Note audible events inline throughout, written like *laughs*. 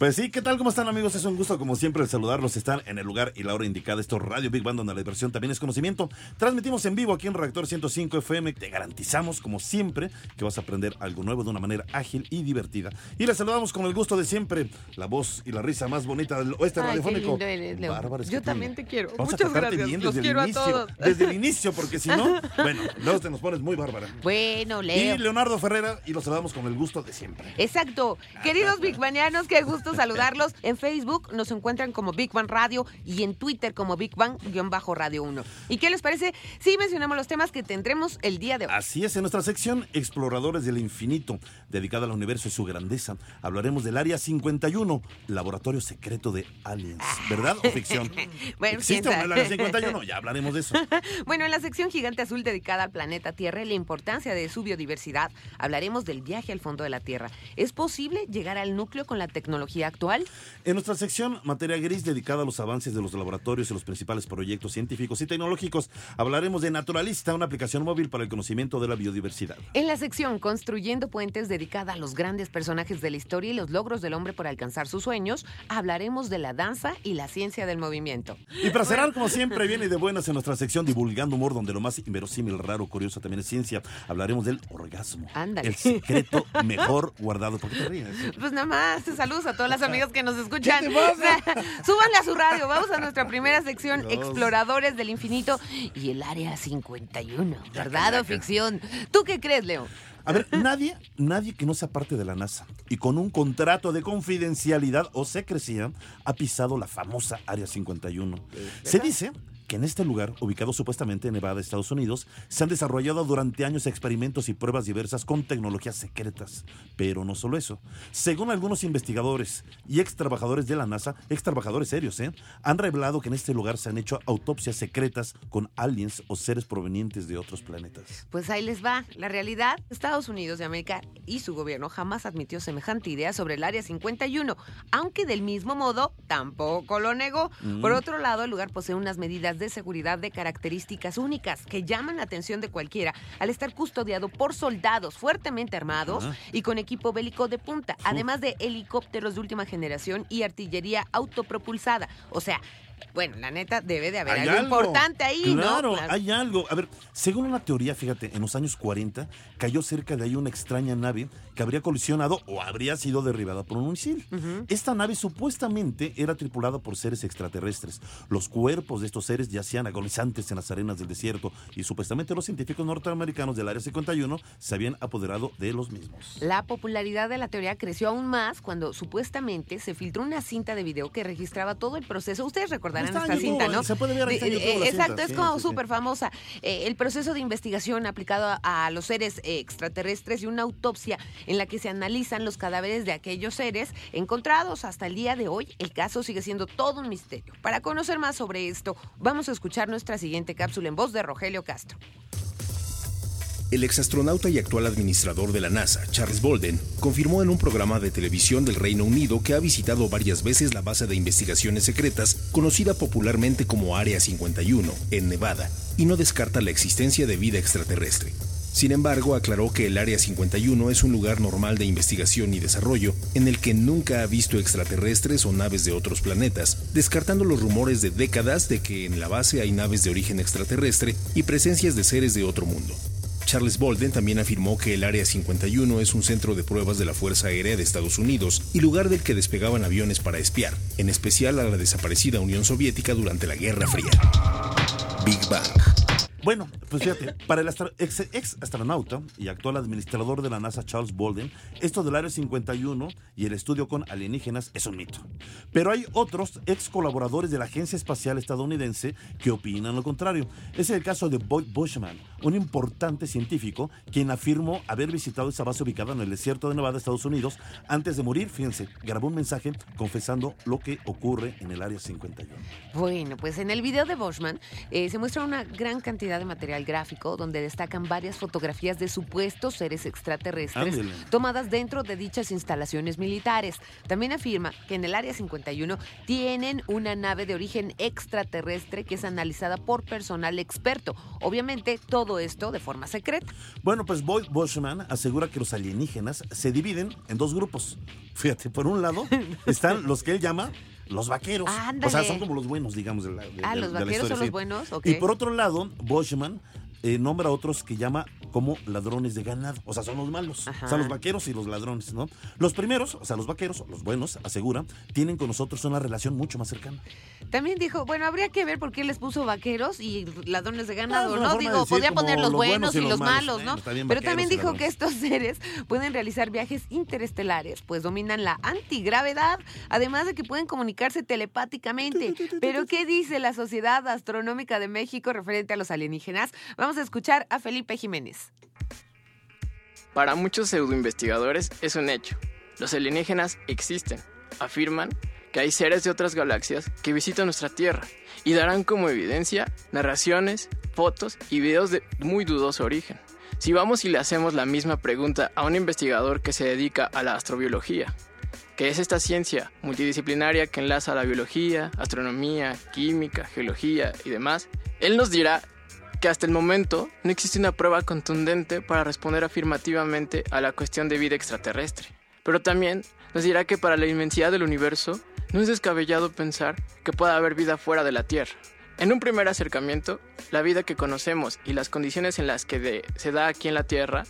Pues sí, ¿qué tal? ¿Cómo están amigos? Es un gusto como siempre saludarlos. Están en el lugar y la hora indicada. Esto es Radio Big Band, donde la diversión también es conocimiento. Transmitimos en vivo aquí en Reactor 105 FM. Te garantizamos, como siempre, que vas a aprender algo nuevo de una manera ágil y divertida. Y les saludamos con el gusto de siempre, la voz y la risa más bonita del oeste Ay, qué radiofónico. lindo eres, Leo. Bárbara Yo también te quiero. Vamos Muchas a gracias. bien Los desde quiero el a inicio. todos. Desde el inicio, porque si no, *laughs* bueno, luego te nos pones muy bárbara. Bueno, Y Leo. Leonardo Ferrera, y los saludamos con el gusto de siempre. Exacto. Queridos Big Banianos, qué gusto saludarlos. En Facebook nos encuentran como Big Bang Radio y en Twitter como Big Bang-Radio 1. ¿Y qué les parece? Sí, mencionamos los temas que tendremos el día de hoy. Así es, en nuestra sección Exploradores del Infinito, dedicada al universo y su grandeza, hablaremos del Área 51, laboratorio secreto de aliens. ¿Verdad o ficción? *laughs* Bueno, ¿Existe quién o no el. Área 51? Ya hablaremos de eso. *laughs* Bueno, en la sección Gigante Azul dedicada al planeta Tierra y la importancia de su biodiversidad, hablaremos del viaje al fondo de la Tierra. ¿Es posible llegar al núcleo con la tecnología actual? En nuestra sección Materia Gris, dedicada a los avances de los laboratorios y los principales proyectos científicos y tecnológicos, hablaremos de Naturalista, una aplicación móvil para el conocimiento de la biodiversidad. En la sección Construyendo Puentes, dedicada a los grandes personajes de la historia y los logros del hombre por alcanzar sus sueños, hablaremos de la danza y la ciencia del movimiento. Y para cerrar, como siempre, viene de buenas en nuestra sección Divulgando Humor, donde lo más inverosímil, raro, curioso también es ciencia. Hablaremos del orgasmo. Ándale. El secreto mejor guardado. ¿Por qué te ríes? Pues nada más, saludos a todos los amigos que nos escuchan. *laughs* Súbanle a su radio. Vamos a nuestra primera sección. Exploradores del Infinito y el Área 51. Ya, ¿Verdad o ficción? ¿Tú qué crees, Leo? A ver, nadie, nadie que no sea parte de la NASA y con un contrato de confidencialidad o secrecía ha pisado la famosa Área 51. Se dice que en este lugar, ubicado supuestamente en Nevada, Estados Unidos, se han desarrollado durante años experimentos y pruebas diversas con tecnologías secretas. Pero no solo eso. Según algunos investigadores y ex trabajadores de la NASA, ex trabajadores serios, ¿eh? han revelado que en este lugar se han hecho autopsias secretas con aliens o seres provenientes de otros planetas. Pues ahí les va. La realidad, Estados Unidos de América y su gobierno jamás admitió semejante idea sobre el Área 51, aunque del mismo modo tampoco lo negó. Mm. Por otro lado, el lugar posee unas medidas de seguridad de características únicas que llaman la atención de cualquiera al estar custodiado por soldados fuertemente armados y con equipo bélico de punta, además de helicópteros de última generación y artillería autopropulsada. O sea, bueno, la neta debe de haber algo, importante ahí, ¿no? claro, Claro. hay algo. A ver, según una teoría, fíjate, en los años 40 cayó cerca de ahí una extraña nave que habría colisionado o habría sido derribada por un misil. Esta nave supuestamente era tripulada por seres extraterrestres. Los cuerpos de estos seres yacían agonizantes en las arenas del desierto y supuestamente los científicos norteamericanos del Área 51 se habían apoderado de los mismos. La popularidad de la teoría creció aún más cuando supuestamente se filtró una cinta de video que registraba todo el proceso. Ustedes recordarán Está en esta YouTube, cinta, ¿no? se puede ver, en YouTube eh, Exacto, cinta, es como sí, sí. súper famosa. Eh, el proceso de investigación aplicado a, a los seres eh, extraterrestres y una autopsia en la que se analizan los cadáveres de aquellos seres encontrados. Hasta el día de hoy, el caso sigue siendo todo un misterio. Para conocer más sobre esto, vamos a escuchar nuestra siguiente cápsula en voz de Rogelio Castro. El exastronauta y actual administrador de la NASA, Charles Bolden, confirmó en un programa de televisión del Reino Unido que ha visitado varias veces la base de investigaciones secretas conocida popularmente como Área 51, en Nevada, y no descarta la existencia de vida extraterrestre. Sin embargo, aclaró que el Área 51 es un lugar normal de investigación y desarrollo en el que nunca ha visto extraterrestres o naves de otros planetas, descartando los rumores de décadas de que en la base hay naves de origen extraterrestre y presencias de seres de otro mundo. Charles Bolden también afirmó que el Área 51 es un centro de pruebas de la Fuerza Aérea de Estados Unidos y lugar del que despegaban aviones para espiar, en especial a la desaparecida Unión Soviética durante la Guerra Fría. Big Bang. Bueno, pues fíjate, para el ex, astronauta y actual administrador de la NASA Charles Bolden, esto del Área 51 y el estudio con alienígenas es un mito. Pero hay otros ex colaboradores de la Agencia Espacial Estadounidense que opinan lo contrario. Es el caso de Boyd Bushman, un importante científico quien afirmó haber visitado esa base ubicada en el desierto de Nevada, Estados Unidos, antes de morir, fíjense, grabó un mensaje confesando lo que ocurre en el Área 51. Bueno, pues en el video de Boschman eh, se muestra una gran cantidad de material gráfico donde destacan varias fotografías de supuestos seres extraterrestres tomadas dentro de dichas instalaciones militares. También afirma que en el Área 51 tienen una nave de origen extraterrestre que es analizada por personal experto. Obviamente todo esto de forma secreta. Bueno, pues Boyd Bushman asegura que los alienígenas se dividen en dos grupos. Fíjate, por un lado *laughs* están los que él llama los vaqueros. Ándale. O sea, son como los buenos, digamos. De la, de- Ah, de- los de la vaqueros historia, son los sí. buenos, ok. Y por otro lado, Bushman eh, nombra a otros que llama como ladrones de ganado. O sea, son los malos. Ajá. O sea, los vaqueros y los ladrones, ¿no? Los primeros, o sea, los vaqueros, los buenos, asegura, tienen con nosotros una relación mucho más cercana. También dijo, bueno, habría que ver por qué les puso vaqueros y ladrones de ganado, ¿no? Digo, como poner los los buenos y los malos, ¿no? Pero también dijo que estos seres pueden realizar viajes interestelares, pues dominan la antigravedad, además de que pueden comunicarse telepáticamente. Pero ¿qué dice la Sociedad Astronómica de México referente a los alienígenas? Vamos a escuchar a Felipe Jiménez. Para muchos pseudoinvestigadores es un hecho. Los alienígenas existen. Afirman que hay seres de otras galaxias que visitan nuestra Tierra y darán como evidencia narraciones, fotos y videos de muy dudoso origen. Si vamos y le hacemos la misma pregunta a un investigador que se dedica a la astrobiología, que es esta ciencia multidisciplinaria que enlaza la biología, astronomía, química, geología y demás, él nos dirá que hasta el momento no existe una prueba contundente para responder afirmativamente a la cuestión de vida extraterrestre. Pero también nos dirá que para la inmensidad del universo no es descabellado pensar que pueda haber vida fuera de la Tierra. En un primer acercamiento, la vida que conocemos y las condiciones en las que se da aquí en la Tierra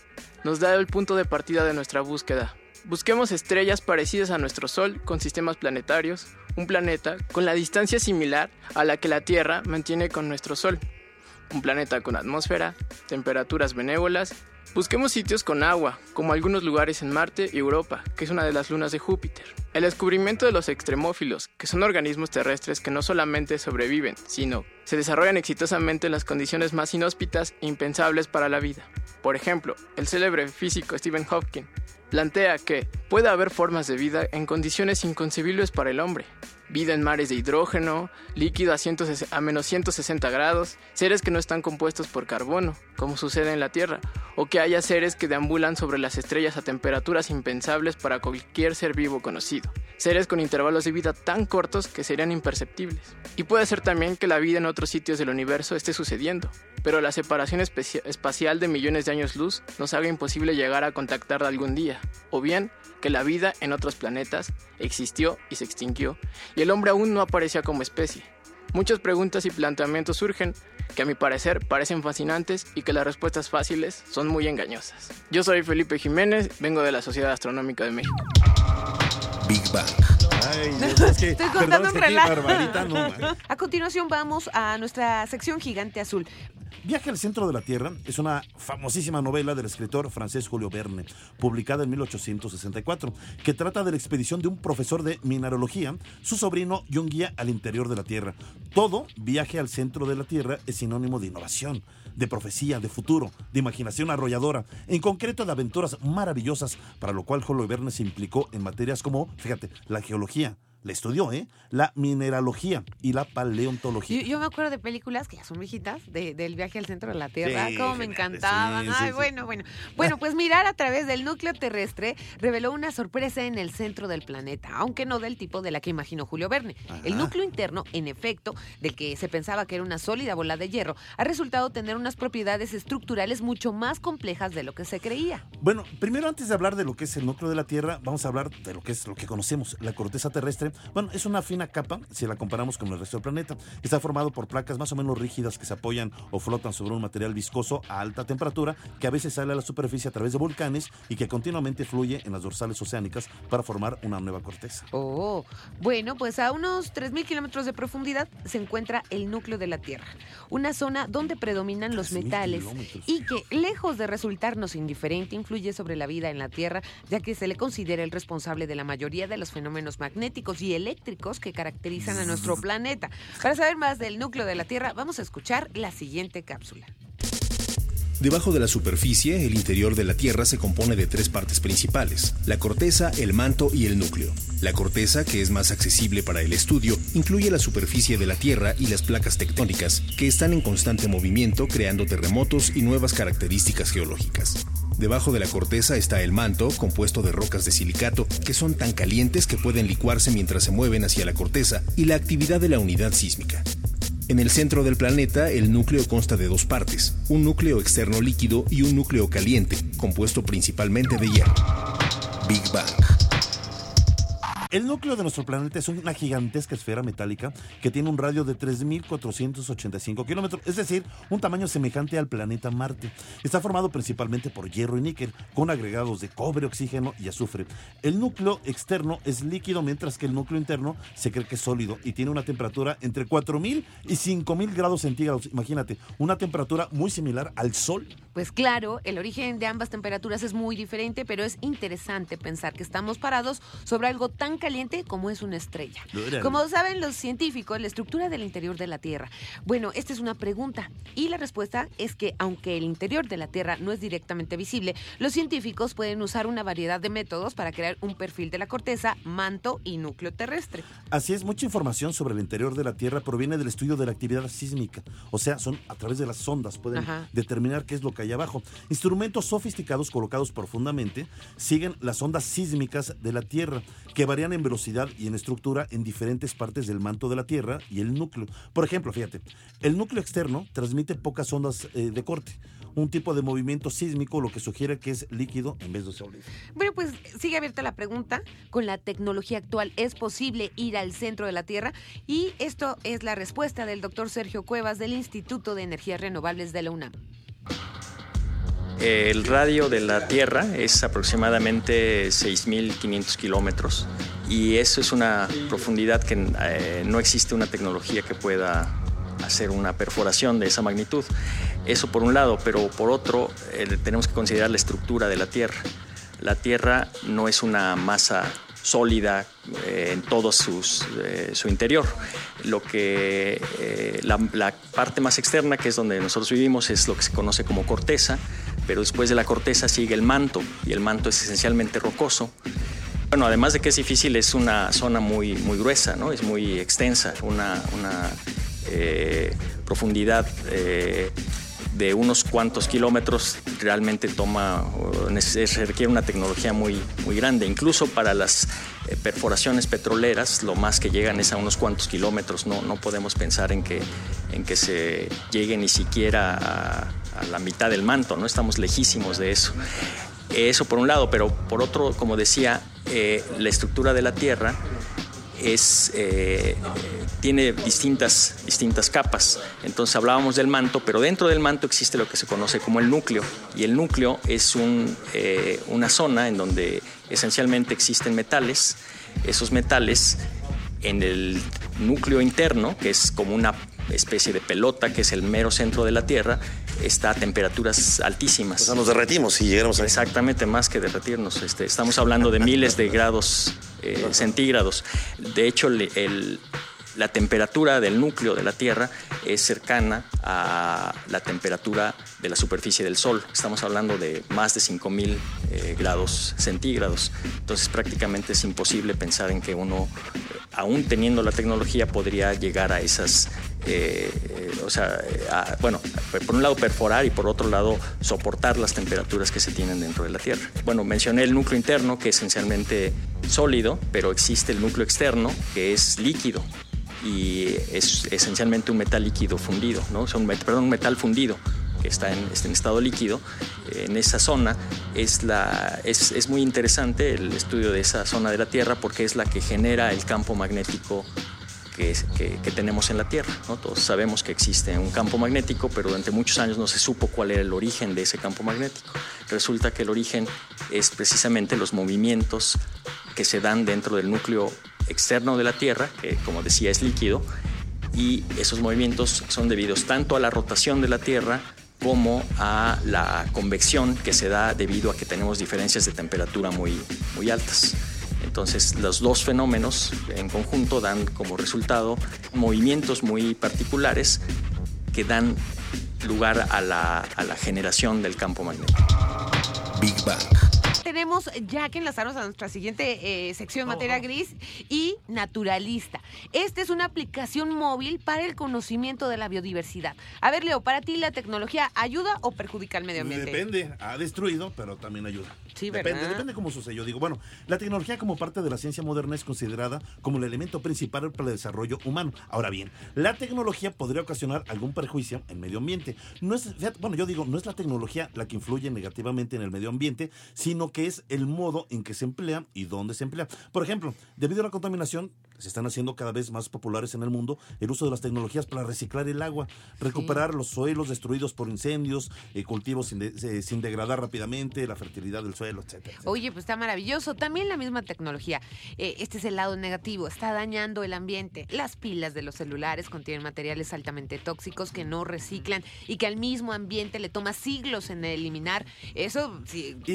nos da el punto de partida de nuestra búsqueda. Busquemos estrellas parecidas a nuestro Sol con sistemas planetarios, un planeta con la distancia similar a la que la Tierra mantiene con nuestro Sol, un planeta con atmósfera, temperaturas benévolas. Busquemos sitios con agua, como algunos lugares en Marte y Europa, que es una de las lunas de Júpiter. El descubrimiento de los extremófilos, que son organismos terrestres que no solamente sobreviven, sino se desarrollan exitosamente en las condiciones más inhóspitas e impensables para la vida. Por ejemplo, el célebre físico Stephen Hawking plantea que puede haber formas de vida en condiciones inconcebibles para el hombre. Vida en mares de hidrógeno, líquido a, 160 a menos 160 grados, seres que no están compuestos por carbono, como sucede en la Tierra, o que haya seres que deambulan sobre las estrellas a temperaturas impensables para cualquier ser vivo conocido, seres con intervalos de vida tan cortos que serían imperceptibles. Y puede ser también que la vida en otros sitios del universo esté sucediendo, pero la separación espacial de millones de años luz nos haga imposible llegar a contactarla algún día, o bien que la vida en otros planetas existió y se extinguió, y el hombre aún no aparecía como especie. Muchas preguntas y planteamientos surgen que a mi parecer parecen fascinantes y que las respuestas fáciles son muy engañosas. Yo soy Felipe Jiménez, vengo de la Sociedad Astronómica de México. Big Bang. Ay, Dios, *laughs* es que, Estoy contando un relato. Barbarita, no, *laughs* man. A continuación vamos a nuestra sección gigante azul. Viaje al centro de la Tierra es una famosísima novela del escritor francés Julio Verne, publicada en 1864, que trata de la expedición de un profesor de mineralogía, su sobrino y un guía al interior de la Tierra. Todo viaje al centro de la Tierra es sinónimo de innovación, de profecía, de futuro, de imaginación arrolladora, en concreto de aventuras maravillosas, para lo cual Julio Verne se implicó en materias como, fíjate, la geología, la estudió, ¿eh? La mineralogía y la paleontología. Yo, yo me acuerdo de películas que ya son viejitas, de- del viaje al centro de la Tierra, Sí, como me encantaban. sí, Ay, sí. bueno, bueno. Bueno, pues mirar a través del núcleo terrestre reveló una sorpresa en el centro del planeta, aunque no del tipo de la que imaginó Julio Verne. El núcleo interno, en efecto, del que se pensaba que era una sólida bola de hierro, ha resultado tener unas propiedades estructurales mucho más complejas de lo que se creía. Bueno, primero antes de hablar de lo que es el núcleo de la Tierra, vamos a hablar de lo que es lo que conocemos, la corteza terrestre, terrestre, bueno, es una fina capa si la comparamos con el resto del planeta. Está formado por placas más o menos rígidas que se apoyan o flotan sobre un material viscoso a alta temperatura que a veces sale a la superficie a través de volcanes y que continuamente fluye en las dorsales oceánicas para formar una nueva corteza. Oh, bueno, pues a unos 3.000 kilómetros de profundidad se encuentra el núcleo de la Tierra, una zona donde predominan los 3.000 metales kilómetros. y que, lejos de resultarnos indiferente, influye sobre la vida en la Tierra, ya que se le considera el responsable de la mayoría de los fenómenos magnéticos y eléctricos que caracterizan a nuestro planeta. Para saber más del núcleo de la Tierra, vamos a escuchar la siguiente cápsula. Debajo de la superficie, el interior de la Tierra se compone de tres partes principales, la corteza, el manto y el núcleo. La corteza, que es más accesible para el estudio, incluye la superficie de la Tierra y las placas tectónicas, que están en constante movimiento creando terremotos y nuevas características geológicas. Debajo de la corteza está el manto, compuesto de rocas de silicato, que son tan calientes que pueden licuarse mientras se mueven hacia la corteza, y la actividad de la unidad sísmica. En el centro del planeta, el núcleo consta de dos partes, un núcleo externo líquido y un núcleo caliente, compuesto principalmente de hierro. Big Bang. El núcleo de nuestro planeta es una gigantesca esfera metálica que tiene un radio de 3.485 kilómetros, es decir, un tamaño semejante al planeta Marte. Está formado principalmente por hierro y níquel, con agregados de cobre, oxígeno y azufre. El núcleo externo es líquido, mientras que el núcleo interno se cree que es sólido y tiene una temperatura entre 4.000 y 5.000 grados centígrados. Imagínate, una temperatura muy similar al Sol. Pues claro, el origen de ambas temperaturas es muy diferente, pero es interesante pensar que estamos parados sobre algo tan caliente como es una estrella. Como saben los científicos, la estructura del interior de la Tierra. Bueno, esta es una pregunta y la respuesta es que aunque el interior de la Tierra no es directamente visible, los científicos pueden usar una variedad de métodos para crear un perfil de la corteza, manto y núcleo terrestre. Así es, mucha información sobre el interior de la Tierra proviene del estudio de la actividad sísmica. O sea, son a través de las sondas pueden Ajá. determinar qué es lo que hay abajo. Instrumentos sofisticados colocados profundamente siguen las ondas sísmicas de la Tierra, que varían en velocidad y en estructura en diferentes partes del manto de la Tierra y el núcleo. Por ejemplo, fíjate, el núcleo externo transmite pocas ondas eh, de corte, un tipo de movimiento sísmico, lo que sugiere que es líquido en vez de sólido. Bueno, pues sigue abierta la pregunta. Con la tecnología actual, ¿es posible ir al centro de la Tierra? Y esto es la respuesta del doctor Sergio Cuevas del Instituto de Energías Renovables de la UNAM. El radio de la Tierra es aproximadamente 6.500 kilómetros y eso es una profundidad que eh, no existe una tecnología que pueda hacer una perforación de esa magnitud. Eso por un lado, pero por otro eh, tenemos que considerar la estructura de la Tierra. La Tierra no es una masa sólida eh, en todo eh, su interior. Lo que eh, la parte más externa, que es donde nosotros vivimos, es lo que se conoce como corteza, pero después de la corteza sigue el manto y el manto es esencialmente rocoso. Bueno, además de que es difícil, es una zona muy, muy gruesa, ¿no? es muy extensa, una, una eh, profundidad eh, de unos cuantos kilómetros realmente toma, requiere una tecnología muy, muy grande. Incluso para las eh, perforaciones petroleras, lo más que llegan es a unos cuantos kilómetros. No, no podemos pensar en que, en que se llegue ni siquiera a, la mitad del manto, ¿no? Estamos lejísimos de eso. Eso por un lado, pero por otro, como decía, eh, la estructura de la Tierra es, eh, tiene distintas, distintas capas. Entonces hablábamos del manto, pero dentro del manto existe lo que se conoce como el núcleo. Y el núcleo es eh, una zona en donde esencialmente existen metales. Esos metales en el núcleo interno, que es como una especie de pelota, que es el mero centro de la Tierra, está a temperaturas altísimas. O sea, nos derretimos si llegáramos a Exactamente, más que derretirnos. Este, estamos hablando de miles de grados eh, centígrados. De hecho, el- la temperatura del núcleo de la Tierra es cercana a la temperatura de la superficie del Sol. Estamos hablando de más de 5.000 eh, grados centígrados. Entonces prácticamente es imposible pensar en que uno, eh, aún teniendo la tecnología, podría llegar a esas... eh, eh, o sea, eh, bueno, por un lado perforar y por otro lado soportar las temperaturas que se tienen dentro de la Tierra. Bueno, mencioné el núcleo interno, que es esencialmente sólido, pero existe el núcleo externo, que es líquido y es esencialmente un metal líquido fundido, ¿no? O sea, un perdón, un metal fundido. que está en, estado líquido, en esa zona, es muy interesante el estudio de esa zona de la Tierra porque es la que genera el campo magnético que, que, tenemos en la Tierra. ¿no? Todos sabemos que existe un campo magnético, pero durante muchos años no se supo cuál era el origen de ese campo magnético. Resulta que el origen es precisamente los movimientos que se dan dentro del núcleo externo de la Tierra, que como decía es líquido, y esos movimientos son debidos tanto a la rotación de la Tierra como a la convección que se da debido a que tenemos diferencias de temperatura muy, muy altas. Entonces los dos fenómenos en conjunto dan como resultado movimientos muy particulares que dan lugar a la, a la generación del campo magnético. Big Bang tenemos ya que enlazarnos a nuestra siguiente eh, sección materia gris y naturalista. Esta es una aplicación móvil para el conocimiento de la biodiversidad. A ver, Leo, para ti la tecnología ayuda o perjudica al medio ambiente? Depende, ha destruido, pero también ayuda. Sí, ¿verdad? Depende, depende cómo sucedió. Digo, bueno, la tecnología como parte de la ciencia moderna es considerada como el elemento principal para el desarrollo humano. Ahora bien, la tecnología podría ocasionar algún perjuicio en medio ambiente. No es, bueno, yo digo, no es la tecnología la que influye negativamente en el medio ambiente, sino que es el modo en que se emplea y dónde se emplea. Por ejemplo, debido a la contaminación, se están haciendo cada vez más populares en el mundo el uso de las tecnologías para reciclar el agua, recuperar los suelos destruidos por incendios, eh, cultivos sin, eh, sin, degradar rápidamente, la fertilidad del suelo, etcétera, Oye, pues está maravilloso. También la misma tecnología. Eh, este es el lado negativo, está dañando el ambiente. Las pilas de los celulares contienen materiales altamente tóxicos que no reciclan y que al mismo ambiente le toma siglos en eliminar. Eso,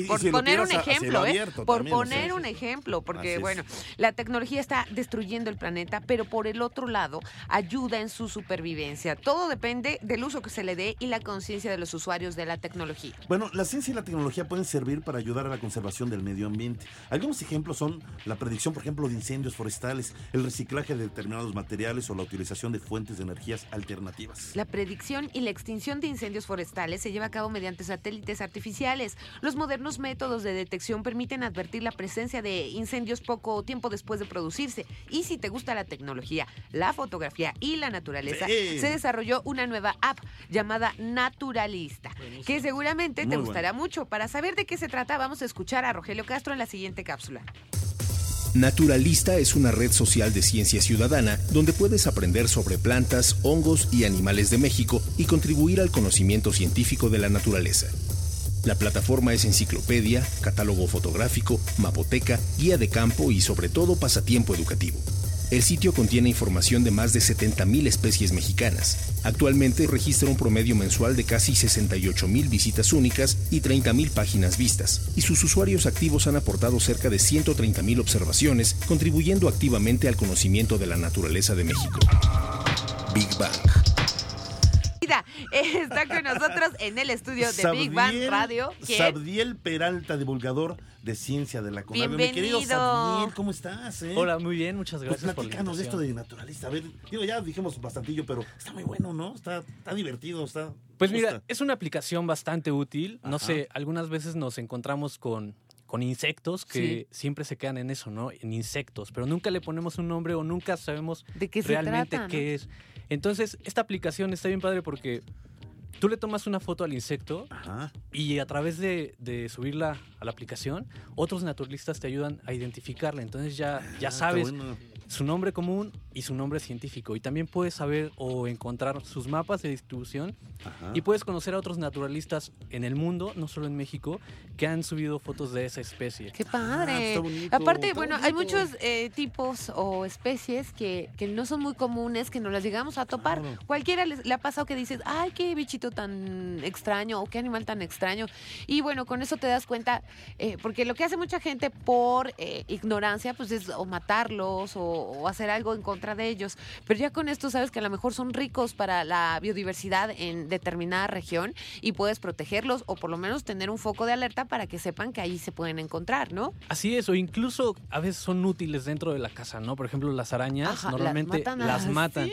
por poner un ejemplo, ¿eh? Por poner un ejemplo, porque bueno, la tecnología está destruyendo el planeta, pero por el otro lado ayuda en su supervivencia. Todo depende del uso que se le dé y la conciencia de los usuarios de la tecnología. Bueno, la ciencia y la tecnología pueden servir para ayudar a la conservación del medio ambiente. Algunos ejemplos son la predicción, por ejemplo, de incendios forestales, el reciclaje de determinados materiales o la utilización de fuentes de energías alternativas. La predicción y la extinción de incendios forestales se lleva a cabo mediante satélites artificiales. Los modernos métodos de detección permiten advertir la presencia de incendios poco tiempo después de producirse. Y si te gusta la tecnología, la fotografía y la naturaleza, se desarrolló una nueva app llamada Naturalista, que seguramente te gustará mucho. Para saber de qué se trata, vamos a escuchar a Rogelio Castro en la siguiente cápsula. Naturalista es una red social de ciencia ciudadana donde puedes aprender sobre plantas, hongos y animales de México y contribuir al conocimiento científico de la naturaleza. La plataforma es enciclopedia, catálogo fotográfico, mapoteca, guía de campo y sobre todo pasatiempo educativo. El sitio contiene información de más de 70.000 especies mexicanas. Actualmente registra un promedio mensual de casi 68.000 visitas únicas y 30.000 páginas vistas, y sus usuarios activos han aportado cerca de 130.000 observaciones, contribuyendo activamente al conocimiento de la naturaleza de México. Big Bang. *laughs* Está con nosotros en el estudio de Big Bang Radio. Sabdiel Peralta, divulgador de ciencia de la Conavio. Mi querido Sabdiel, ¿cómo estás? Eh? Hola, muy bien, muchas pues gracias pues por de esto de naturalista. A ver, digo, ya dijimos bastantillo, pero está muy bueno, ¿no? Está, está divertido, está... Pues mira, es una aplicación bastante útil. No sé, algunas veces nos encontramos con con insectos que siempre se quedan en eso, ¿no? En insectos, pero nunca le ponemos un nombre o nunca sabemos ¿De qué realmente trata, qué es. Entonces, esta aplicación está bien padre porque tú le tomas una foto al insecto y a través de, subirla a la aplicación, otros naturalistas te ayudan a identificarla. Entonces ya, ya ah, sabes su nombre común y su nombre científico. Y también puedes saber o encontrar sus mapas de distribución y puedes conocer a otros naturalistas en el mundo, no solo en México, que han subido fotos de esa especie. ¡Qué padre! Ah, Aparte, bueno, hay muchos eh, tipos o especies que, que, no son muy comunes, que no las llegamos a topar. Cualquiera le ha pasado que dices, ¡ay, qué bichito tan extraño! o qué animal tan extraño. Y bueno, con eso te das cuenta, eh, porque lo que hace mucha gente por eh, ignorancia, pues es o matarlos o o, hacer algo en contra de ellos. Pero ya con esto sabes que a lo mejor son ricos para la biodiversidad en determinada región y puedes protegerlos o por lo menos tener un foco de alerta para que sepan que ahí se pueden encontrar, ¿no? Así es, o incluso a veces son útiles dentro de la casa, ¿no? Por ejemplo, las arañas normalmente las matan.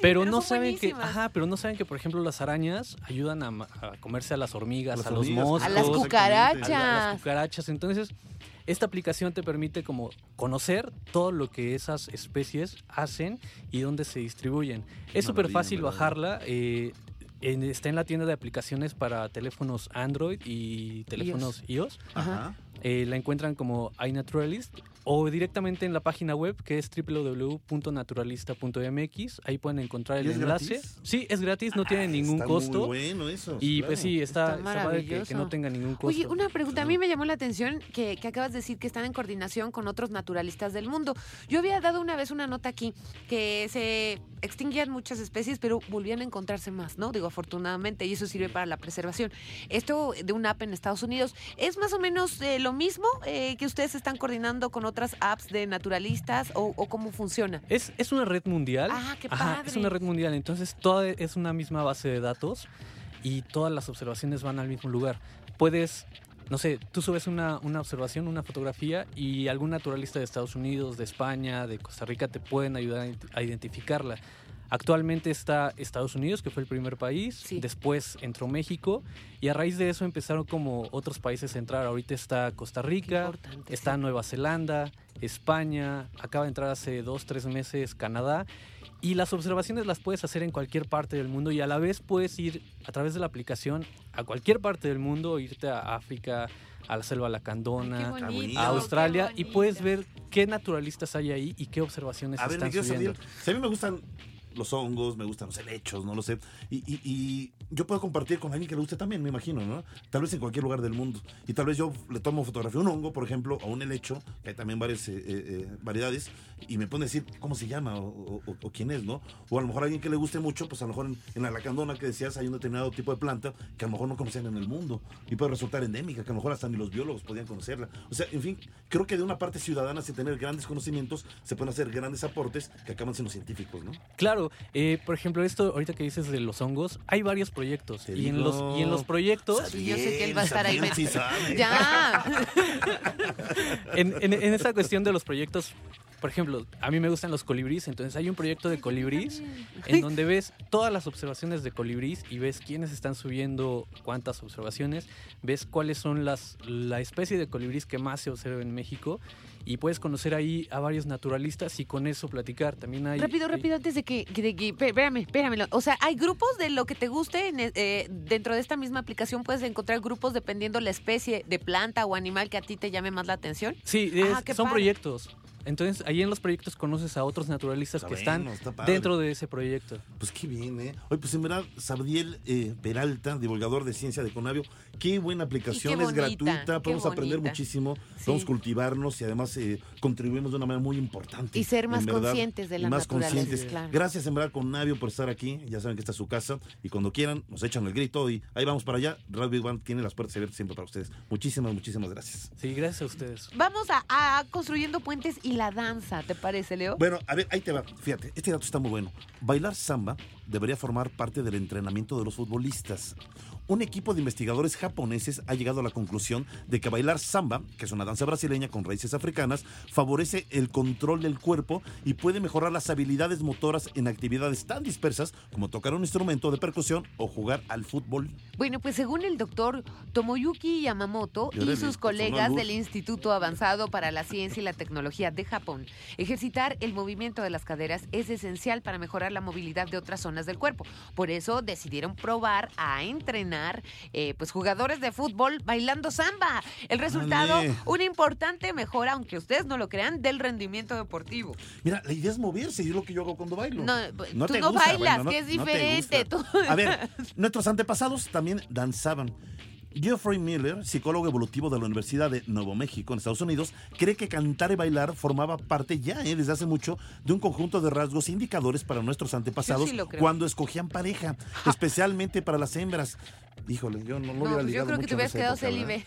pero, no saben que, ajá, pero no saben que, por ejemplo, las arañas ayudan a, comerse a las hormigas, a los moscos, a las cucarachas. A las cucarachas. Entonces, esta aplicación te permite como conocer todo lo que esas especies hacen y dónde se distribuyen. Es súper fácil bajarla. Eh, está en la tienda de aplicaciones para teléfonos Android y teléfonos iOS. Eh, la encuentran como iNaturalist o directamente en la página web que es www.naturalista.mx. Ahí pueden encontrar el enlace. Sí, es gratis, no tiene ah, ningún costo. bueno eso. Y pues sí, está, está, que, no tenga ningún costo. Oye, una pregunta. A mí me llamó la atención que, que, acabas de decir que están en coordinación con otros naturalistas del mundo. Yo había dado una vez una nota aquí que se extinguían muchas especies, pero volvían a encontrarse más, ¿no? Digo, afortunadamente, y eso sirve para la preservación. Esto de un app en Estados Unidos, ¿es más o menos eh, lo mismo eh, que ustedes están coordinando con otras apps de naturalistas o, cómo funciona? Es, es una red mundial. Ah, qué padre. es una red mundial, entonces toda es una misma base de datos y todas las observaciones van al mismo lugar. Puedes no sé, tú subes una, una, observación, una fotografía y algún naturalista de Estados Unidos, de España, de Costa Rica te pueden ayudar a identificarla. Actualmente está Estados Unidos, que fue el primer país, después entró México y a raíz de eso empezaron como otros países a entrar. Ahorita está Costa Rica, está Nueva Zelanda, España, acaba de entrar hace dos, tres meses Canadá y las observaciones las puedes hacer en cualquier parte del mundo y a la vez puedes ir a través de la aplicación a cualquier parte del mundo, irte a África, a la selva lacandona, a Australia y puedes ver qué naturalistas hay ahí y qué observaciones a están ver, subiendo. Si a mí me gustan los hongos, me gustan los helechos, no lo sé. Y, y, yo puedo compartir con alguien que le guste también, me imagino, ¿no? Tal vez en cualquier lugar del mundo. Y tal vez yo le tomo fotografía a un hongo, por ejemplo, o un helecho, que hay también varias eh, eh, eh, variedades, y me a decir cómo se llama o, quién es, ¿no? O a lo mejor alguien que le guste mucho, pues a lo mejor en, la lacandona que decías hay un determinado tipo de planta que a lo mejor no conocían en el mundo y puede resultar endémica, que a lo mejor hasta ni los biólogos podían conocerla. O sea, en fin, creo que de una parte ciudadana, sin tener grandes conocimientos, se pueden hacer grandes aportes que acaban siendo científicos, ¿no? Claro, por ejemplo, esto ahorita que dices de los hongos, hay varios proyectos. Y en, los, y en los proyectos. yo sé que él va a estar ahí. ya. *laughs* en, en, en esa cuestión de los proyectos, por ejemplo, a mí me gustan los colibríes, entonces hay un proyecto de colibrís en donde ves todas las observaciones de colibrís y ves quiénes están subiendo cuántas observaciones, ves cuáles son las la especie de colibrís que más se observa en México y puedes conocer ahí a varios naturalistas y con eso platicar. También hay rápido, rápido antes de que, de que espérame, espérame. O sea, hay grupos de lo que te guste eh, dentro de esta misma aplicación puedes encontrar grupos dependiendo la especie de planta o animal que a ti te llame más la atención. Sí, ah, son proyectos. Entonces, ahí en los proyectos conoces a otros naturalistas que están dentro de ese proyecto. Pues qué bien, ¿eh? Oye, pues en verdad, Sabriel eh, Peralta, divulgador de ciencia de Conavio, qué buena aplicación, es gratuita, podemos aprender muchísimo, podemos cultivarnos y además eh, contribuimos de una manera muy importante. Y ser más conscientes de la más conscientes. Gracias en verdad Conavio por estar aquí, ya saben que esta es su casa y cuando quieran nos echan el grito y ahí vamos para allá. Radio Big Bang tiene las puertas abiertas siempre para ustedes. Muchísimas, muchísimas gracias. Sí, gracias a ustedes. Vamos a, construyendo puentes y la danza, ¿te parece, Leo? Bueno, a ver, ahí te va. Fíjate, este dato está muy bueno. Bailar samba debería formar parte del entrenamiento de los futbolistas un equipo de investigadores japoneses ha llegado a la conclusión de que bailar samba, que es una danza brasileña con raíces africanas, favorece el control del cuerpo y puede mejorar las habilidades motoras en actividades tan dispersas como tocar un instrumento de percusión o jugar al fútbol. Bueno, pues según el doctor Tomoyuki Yamamoto y sus colegas del Instituto Avanzado para la Ciencia y la Tecnología de Japón, ejercitar el movimiento de las caderas es esencial para mejorar la movilidad de otras zonas del cuerpo. Por eso decidieron probar a entrenar eh, pues jugadores de fútbol bailando samba. El resultado, una importante mejora, aunque ustedes no lo crean, del rendimiento deportivo. Mira, la idea es moverse, y es lo que yo hago cuando bailo. No, tú no bailas, que es diferente. A ver, nuestros antepasados también danzaban. Geoffrey Miller, psicólogo evolutivo de la Universidad de Nuevo México en Estados Unidos, cree que cantar y bailar formaba parte ya eh, desde hace mucho de un conjunto de rasgos indicadores para nuestros antepasados cuando escogían pareja, *laughs* especialmente para las hembras. Híjole, yo no lo hubiera pues Yo creo que te hubieras quedado célibe.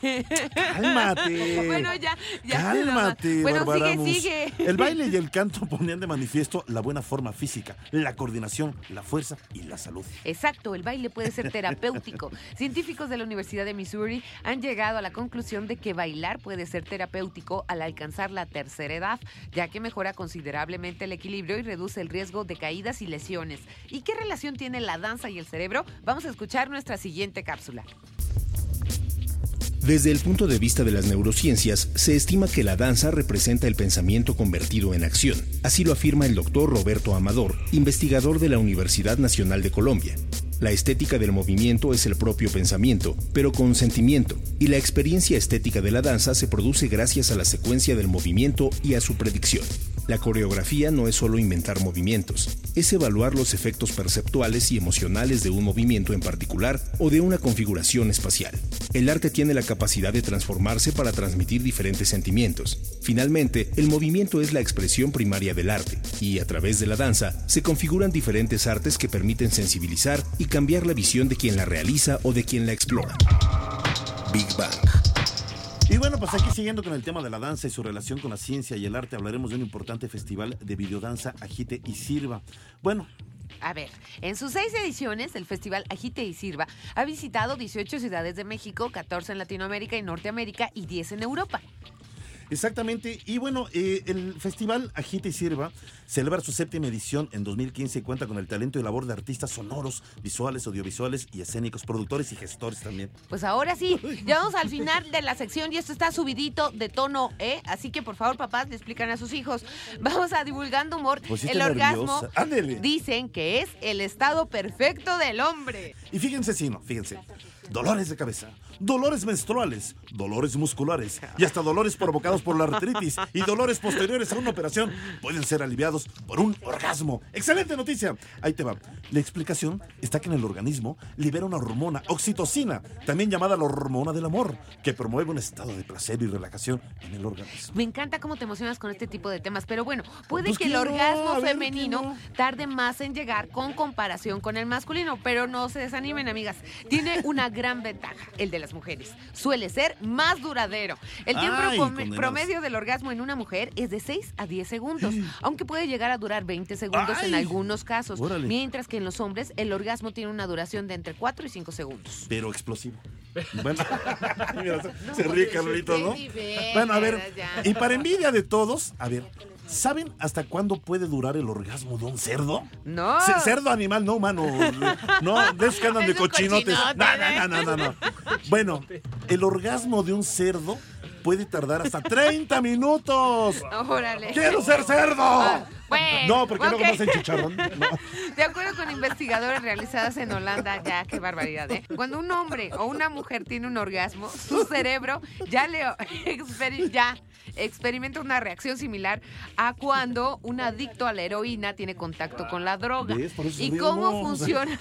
Cálmate. *laughs* bueno, ya, ya. Cálmate, Bueno, sigue, sigue. El baile y el canto ponían de manifiesto la buena forma física, la coordinación, la fuerza y la salud. Exacto, el baile puede ser terapéutico. *laughs* Científicos de la Universidad de Missouri han llegado a la conclusión de que bailar puede ser terapéutico al alcanzar la tercera edad, ya que mejora considerablemente el equilibrio y reduce el riesgo de caídas y lesiones. ¿Y qué relación tiene la danza y el cerebro? Vamos a escuchar nuestra siguiente cápsula. Desde el punto de vista de las neurociencias, se estima que la danza representa el pensamiento convertido en acción. Así lo afirma el doctor Roberto Amador, investigador de la Universidad Nacional de Colombia. La estética del movimiento es el propio pensamiento, pero con sentimiento, y la experiencia estética de la danza se produce gracias a la secuencia del movimiento y a su predicción. La coreografía no es solo inventar movimientos, es evaluar los efectos perceptuales y emocionales de un movimiento en particular o de una configuración espacial. El arte tiene la capacidad de transformarse para transmitir diferentes sentimientos. Finalmente, el movimiento es la expresión primaria del arte, y a través de la danza se configuran diferentes artes que permiten sensibilizar y cambiar la visión de quien la realiza o de quien la explora. Big Bang. Y bueno, pues aquí siguiendo con el tema de la danza y su relación con la ciencia y el arte, hablaremos de un importante festival de videodanza Agite y Sirva. Bueno, a ver, en sus seis ediciones, el Festival Agite y Sirva ha visitado 18 ciudades de México, 14 en Latinoamérica y Norteamérica y 10 en Europa. Exactamente. Y bueno, eh, el festival Agite y Sirva celebra su séptima edición en 2015 y cuenta con el talento y labor de artistas sonoros, visuales, audiovisuales y escénicos, productores y gestores también. Pues ahora sí, *laughs* ya vamos al final de la sección y esto está subidito de tono, ¿eh? Así que por favor, papás, le explican a sus hijos. Vamos a divulgando humor. Pues el orgasmo dicen que es el estado perfecto del hombre. Y fíjense, sí, no, fíjense. Dolores de cabeza, dolores menstruales, dolores musculares y hasta dolores provocados por la artritis y dolores posteriores a una operación pueden ser aliviados por un orgasmo. ¡Excelente noticia! Ahí te va. La explicación está que en el organismo libera una hormona, oxitocina, también llamada la hormona del amor, que promueve un estado de placer y relajación en el organismo. Me encanta cómo te emocionas con este tipo de temas, pero bueno, puede Pues que el no, orgasmo ver, femenino no. tarde más en llegar con comparación con el masculino, pero no se desanimen, amigas. Tiene una gran *laughs* ventaja, el de las mujeres. Suele ser más duradero. El tiempo Ay, prom- condenadas. promedio del orgasmo en una mujer es de 6 a 10 segundos, *gasps* aunque puede llegar a durar 20 segundos en algunos casos, Órale. mientras que en los hombres el orgasmo tiene una duración de entre 4 y 5 segundos. Pero explosivo. *laughs* Bueno, *laughs* *laughs* mira, se- se ríe Carlitos, ¿no? Bueno, a ver, ya. y para envidia de todos, a ver, ¿saben hasta cuándo puede durar el orgasmo de un cerdo? No. C- cerdo animal, no humano. No, de esos que andan de cochinotes. cochinote, No, ¿eh? no, no, no, no, no. Bueno, el orgasmo de un cerdo puede tardar hasta 30 minutos. Órale. ¡Quiero ser cerdo! Ah, bueno, No, porque luego ok. no hacen chicharrón. No. De acuerdo con investigadores realizadas en Holanda, ya qué barbaridad, ¿eh? Cuando un hombre o una mujer tiene un orgasmo, su cerebro ya le *laughs* ya experimenta una reacción similar a cuando un adicto a la heroína tiene contacto con la droga. ¿Y cómo funciona?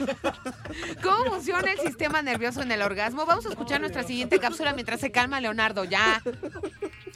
*laughs* ¿Cómo funciona el sistema nervioso en el orgasmo? Vamos a escuchar nuestra siguiente cápsula mientras se calma Leonardo, ya.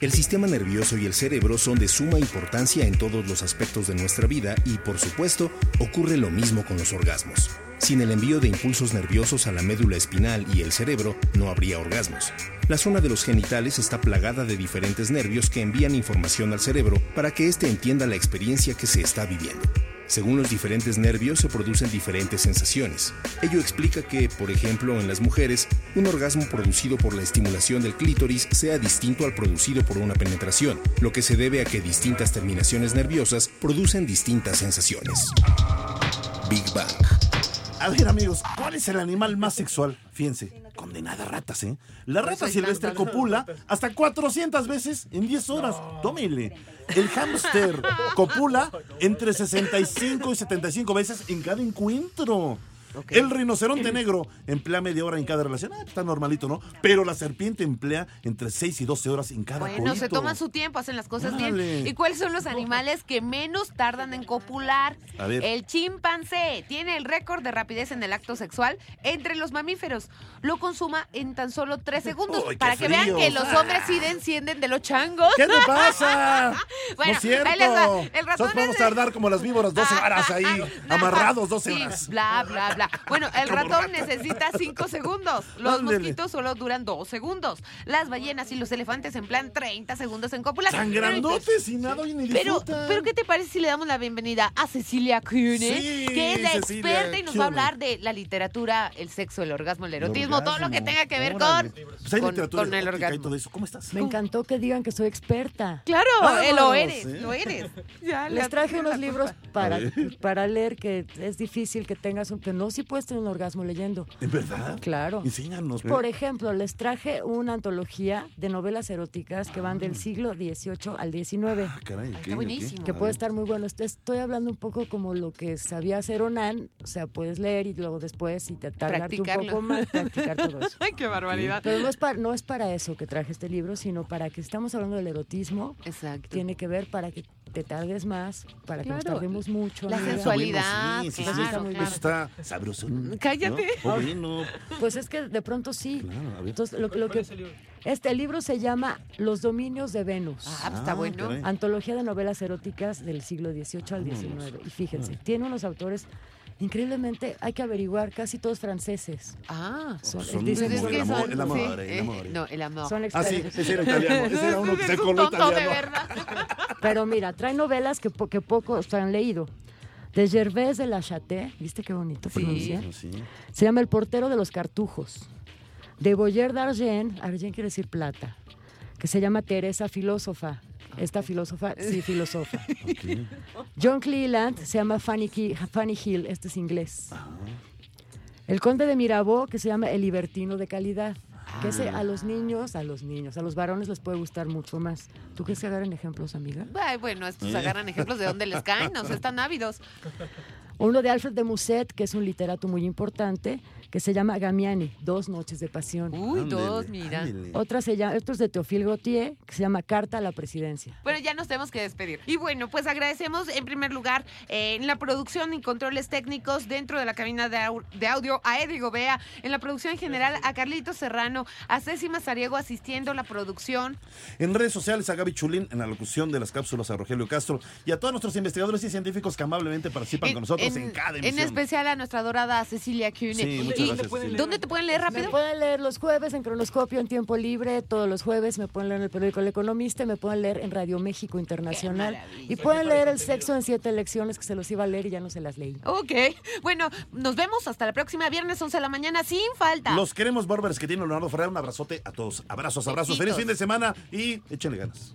El sistema nervioso y el cerebro son de suma importancia en todos los aspectos de nuestra vida y, por supuesto, ocurre lo mismo con los orgasmos. Sin el envío de impulsos nerviosos a la médula espinal y el cerebro, no habría orgasmos. La zona de los genitales está plagada de diferentes nervios que envían información al cerebro para que éste entienda la experiencia que se está viviendo. Según los diferentes nervios se producen diferentes sensaciones. Ello explica que, por ejemplo, en las mujeres, un orgasmo producido por la estimulación del clítoris sea distinto al producido por una penetración, lo que se debe a que distintas terminaciones nerviosas producen distintas sensaciones. Big Bang. A ver, amigos, ¿cuál es el animal más sexual? Fíjense, condenada ratas, ¿eh? La Pues rata silvestre copula hasta 400 veces en 10 horas. Tómele. El hámster *laughs* copula entre 65 y 75 veces en cada encuentro. El rinoceronte negro emplea media hora en cada relación. Ah, está normalito, ¿no? Pero la serpiente emplea entre 6 y 12 horas en cada Bueno, se toman su tiempo, hacen las cosas bien. ¿Y cuáles son los animales que menos tardan en copular? A ver. El chimpancé tiene el récord de rapidez en el acto sexual entre los mamíferos. Lo consuma en tan solo tres segundos. Uy, qué para que vean que los hombres sí encienden de los changos. ¿Qué te pasa? *laughs* Bueno, no es cierto. ahí les va. El ratón Nosotros es de- tardar como las víboras 12 horas ahí, amarrados 12 Sí, horas. bla, bla, bla. Bueno, el ratón necesita 5 segundos. Los Ándele. mosquitos solo duran 2 segundos. Las ballenas y los elefantes emplean 30 segundos en copular. Tan grandotes y nada y ni Pero, disfrutan. pero, ¿qué te parece si le damos la bienvenida a Cecilia Kuhne, Sí, que es la Cecilia experta y nos va a hablar de la literatura, el sexo, el orgasmo, el erotismo, todo lo que tenga que ver Órale. con, Pues hay con- literatura con el y orgasmo. todo eso. ¿Cómo estás? Me encantó que digan que soy experta. Claro, Vamos, eh, lo eres, ¿eh? lo eres. *laughs* Ya, Les le traje unos libros para, para leer que es difícil que tengas un, que no sí puedes tener un orgasmo leyendo. ¿En verdad? Claro. Enséñanos. Por ejemplo, les traje una antología de novelas eróticas que van del siglo XVIII al XIX. Ah, caray, ¿qué, Está buenísimo. Que puede estar muy bueno. Est- Estoy hablando un poco como lo que sabía hacer Onan. O sea, puedes leer y luego después, si te tardarte un poco más, practicar todo eso. *laughs* Ay, qué barbaridad. Pero no es, para, no es para eso que traje este libro, sino para que estamos hablando del erotismo. Exacto. Tiene que ver para que te tardes más, para que nos tardemos mucho. La amiga. sensualidad, Sí, sí, sí, claro, muy claro. Eso está sabroso. Cállate. ¿no? Oh, bueno. Pues es que de pronto sí. Claro, a ver. Entonces, lo, lo que, este libro se llama Los dominios de Venus. Ah, pues está Ah, bueno. caray. Antología de novelas eróticas del siglo XVIII al XIX. Y fíjense, tiene unos autores, increíblemente, hay que averiguar, casi todos franceses. Ah. Son, Son que el amor, son- el amor, sí, el eh, amor. No, el amor. son Ah, sí, ese era italiano. *laughs* Ese era uno que se coló de italiano. verdad. Pero mira, trae novelas que, que pocos han leído. De Gervais de la Châté, ¿viste qué bonito pronuncia? Sí. Se llama El portero de los cartujos. De Boyer d'Argent, Argent quiere decir plata, que se llama Teresa Filósofa. Esta filósofa, sí, filósofa. *laughs* John Cleland se llama Fanny Hill, este es inglés. El conde de Mirabeau, que se llama El libertino de calidad. Que ese a los niños, a los niños, a los varones les puede gustar mucho más. ¿Tú crees que agarren ejemplos, amiga? Ay, bueno, estos Eh. agarran ejemplos de dónde les caen, o sea, están ávidos. Uno de Alfred de Musset, que es un literato muy importante, que se llama Gamiani, Dos noches de pasión. Uy, Ándele, dos, mira. ándele. Otra se llama, otro es de Teofil Gautier, que se llama Carta a la Presidencia. Bueno, ya nos tenemos que despedir. Y bueno, pues agradecemos en primer lugar eh, en la producción y controles técnicos dentro de la cabina de, au- de audio a Eddie Gobea, en la producción en general a Carlitos Serrano, a Ceci Mazariego asistiendo a la producción. En redes sociales a Gaby Chulín en la locución de las cápsulas a Rogelio Castro y a todos nuestros investigadores y científicos que amablemente participan con nosotros en, cada emisión. en especial a nuestra adorada Cecilia Cune. Sí, muchas Y- gracias, Cecilia. ¿Dónde te pueden leer Me rápido? pueden leer los jueves en Cronoscopio en tiempo libre, todos los jueves me pueden leer en el periódico El Economista, y me pueden leer en Radio México Internacional y pueden leer El sexo en siete lecciones que se los iba a leer y ya no se las leí. Ok, bueno, nos vemos hasta la próxima viernes 11 de la mañana sin falta. Los queremos, bárbaros que tiene Leonardo Ferrer. Un abrazote a todos. Abrazos, abrazos. Feliz fin de semana y échenle ganas.